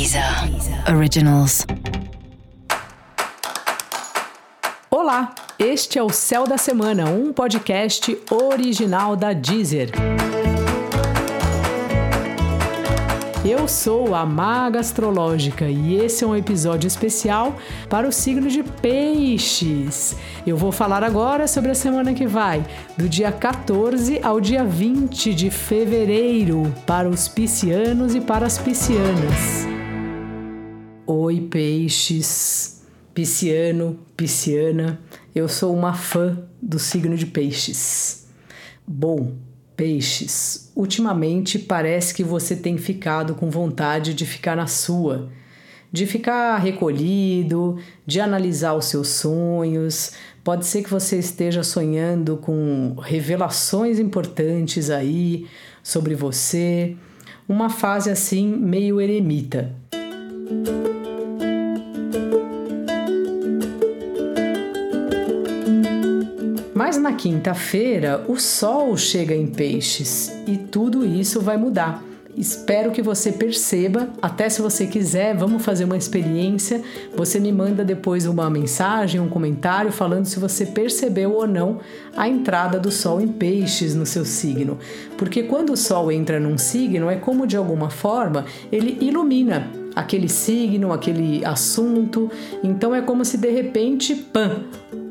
Deezer Originals. Olá, este é o Céu da Semana, um podcast original da Deezer. Eu sou a Maga Astrológica e esse é um episódio especial para o signo de Peixes. Eu vou falar agora sobre a semana que vai, do dia 14 ao dia 20 de fevereiro, para os piscianos e para as piscianas. Oi, Peixes, pisciano, pisciana, eu sou uma fã do signo de Peixes. Bom, Peixes, ultimamente parece que você tem ficado com vontade de ficar na sua, de ficar recolhido, de analisar os seus sonhos. Pode ser que você esteja sonhando com revelações importantes aí sobre você, uma fase assim meio eremita. Mas na quinta-feira o Sol chega em Peixes e tudo isso vai mudar. Espero que você perceba. Até se você quiser, vamos fazer uma experiência. Você me manda depois uma mensagem, um comentário falando se você percebeu ou não a entrada do Sol em Peixes no seu signo. Porque quando o Sol entra num signo, é como de alguma forma ele ilumina aquele signo, aquele assunto. Então é como se de repente, pam,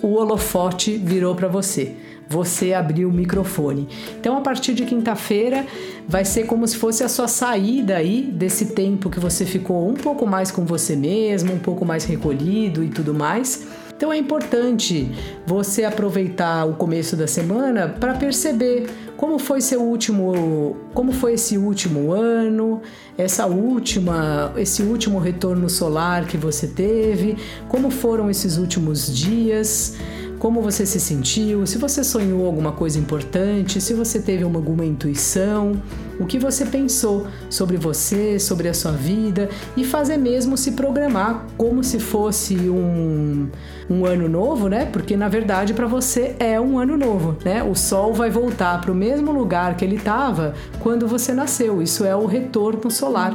o holofote virou para você. Você abriu o microfone. Então, a partir de quinta-feira, vai ser como se fosse a sua saída aí desse tempo que você ficou um pouco mais com você mesmo, um pouco mais recolhido e tudo mais. Então é importante você aproveitar o começo da semana para perceber como foi seu último, como foi esse último ano, essa última, esse último retorno solar que você teve, como foram esses últimos dias? Como você se sentiu, se você sonhou alguma coisa importante, se você teve alguma intuição, o que você pensou sobre você, sobre a sua vida e fazer mesmo se programar como se fosse um, um ano novo, né? Porque na verdade para você é um ano novo, né? O sol vai voltar para o mesmo lugar que ele estava quando você nasceu. Isso é o retorno solar.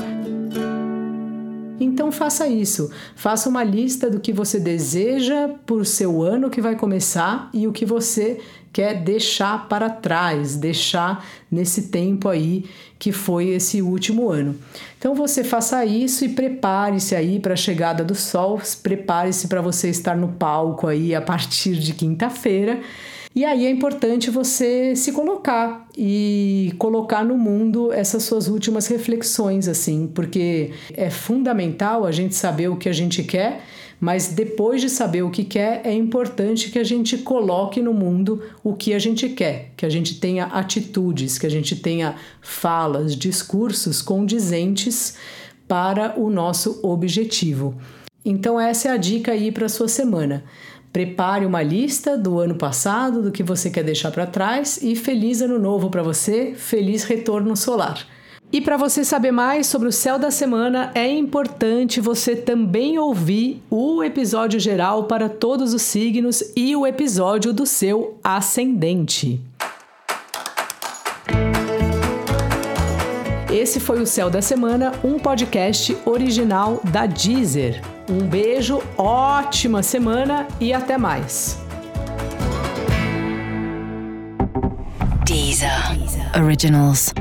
Então faça isso. Faça uma lista do que você deseja por seu ano que vai começar e o que você quer deixar para trás, deixar nesse tempo aí que foi esse último ano. Então você faça isso e prepare-se aí para a chegada do sol, prepare-se para você estar no palco aí a partir de quinta-feira e aí é importante você se colocar e colocar no mundo essas suas últimas reflexões, assim, porque é fundamental a gente saber o que a gente quer, mas depois de saber o que quer, é importante que a gente coloque no mundo o que a gente quer, que a gente tenha atitudes, que a gente tenha falas, discursos condizentes para o nosso objetivo. Então, essa é a dica aí para a sua semana. Prepare uma lista do ano passado, do que você quer deixar para trás e feliz ano novo para você, feliz retorno solar. E para você saber mais sobre o céu da semana, é importante você também ouvir o episódio geral para todos os signos e o episódio do seu ascendente. Esse foi o Céu da Semana, um podcast original da Deezer. Um beijo, ótima semana e até mais. Deezer Originals.